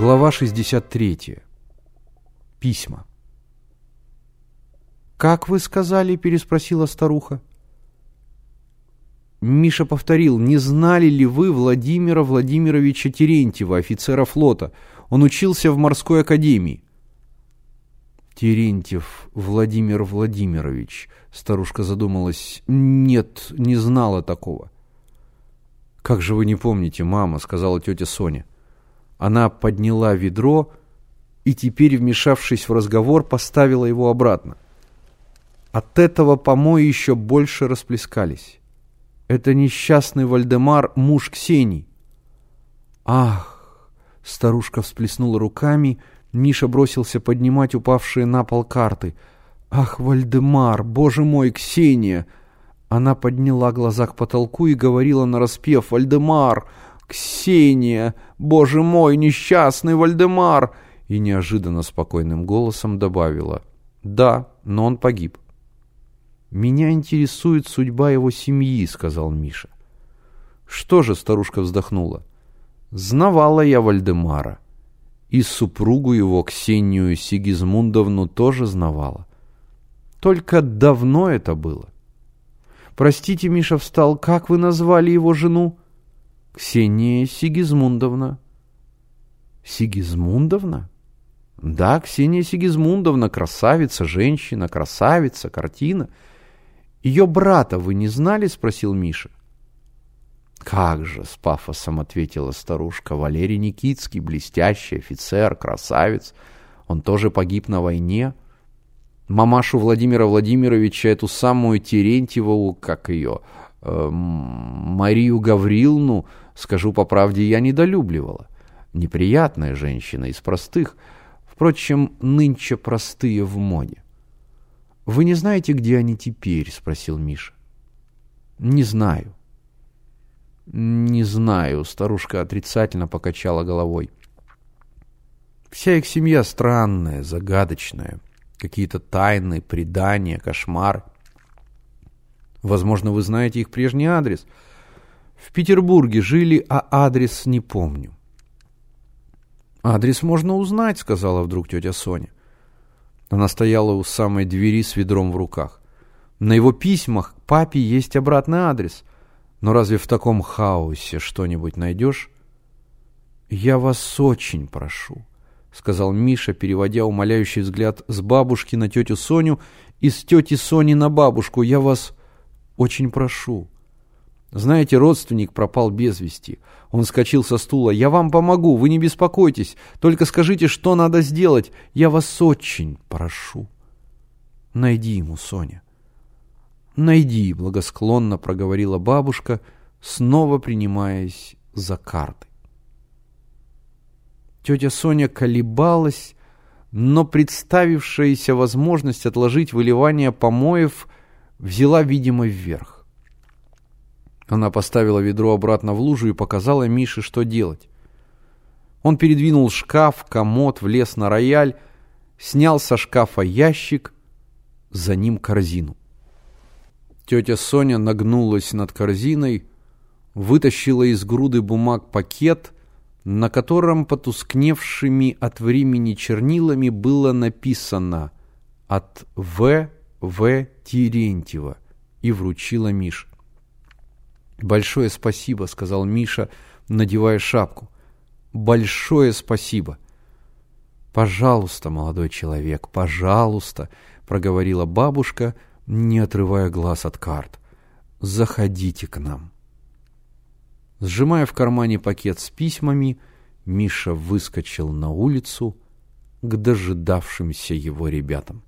Глава 63. Письма. «Как вы сказали?» – переспросила старуха. Миша повторил, не знали ли вы Владимира Владимировича Терентьева, офицера флота? Он учился в морской академии. Терентьев Владимир Владимирович, старушка задумалась, нет, не знала такого. Как же вы не помните, мама, сказала тетя Соня. Она подняла ведро и теперь, вмешавшись в разговор, поставила его обратно. От этого помои еще больше расплескались. Это несчастный Вальдемар, муж Ксении. Ах! Старушка всплеснула руками, Миша бросился поднимать упавшие на пол карты. Ах, Вальдемар, боже мой, Ксения! Она подняла глаза к потолку и говорила нараспев «Вальдемар! «Ксения! Боже мой, несчастный Вальдемар!» И неожиданно спокойным голосом добавила «Да, но он погиб». «Меня интересует судьба его семьи», — сказал Миша. «Что же?» — старушка вздохнула. «Знавала я Вальдемара. И супругу его, Ксению Сигизмундовну, тоже знавала. Только давно это было». «Простите, Миша встал, как вы назвали его жену?» Ксения Сигизмундовна. Сигизмундовна? Да, Ксения Сигизмундовна, красавица, женщина, красавица, картина. Ее брата вы не знали? Спросил Миша. Как же, с пафосом ответила старушка, Валерий Никитский, блестящий офицер, красавец. Он тоже погиб на войне. Мамашу Владимира Владимировича, эту самую Терентьеву, как ее, э, Марию Гавриловну, Скажу по правде, я недолюбливала. Неприятная женщина из простых. Впрочем, нынче простые в моде. «Вы не знаете, где они теперь?» — спросил Миша. «Не знаю». «Не знаю», — старушка отрицательно покачала головой. «Вся их семья странная, загадочная. Какие-то тайны, предания, кошмар. Возможно, вы знаете их прежний адрес — в Петербурге жили, а адрес не помню. «Адрес можно узнать», — сказала вдруг тетя Соня. Она стояла у самой двери с ведром в руках. На его письмах к папе есть обратный адрес. Но разве в таком хаосе что-нибудь найдешь? «Я вас очень прошу», — сказал Миша, переводя умоляющий взгляд с бабушки на тетю Соню и с тети Сони на бабушку. «Я вас очень прошу». Знаете, родственник пропал без вести. Он вскочил со стула. «Я вам помогу, вы не беспокойтесь. Только скажите, что надо сделать. Я вас очень прошу». «Найди ему, Соня». «Найди», — благосклонно проговорила бабушка, снова принимаясь за карты. Тетя Соня колебалась, но представившаяся возможность отложить выливание помоев взяла, видимо, вверх. Она поставила ведро обратно в лужу и показала Мише, что делать. Он передвинул шкаф, комод, влез на рояль, снял со шкафа ящик, за ним корзину. Тетя Соня нагнулась над корзиной, вытащила из груды бумаг пакет, на котором потускневшими от времени чернилами было написано «От В. В. Терентьева» и вручила Мише. «Большое спасибо», — сказал Миша, надевая шапку. «Большое спасибо». «Пожалуйста, молодой человек, пожалуйста», — проговорила бабушка, не отрывая глаз от карт. «Заходите к нам». Сжимая в кармане пакет с письмами, Миша выскочил на улицу к дожидавшимся его ребятам.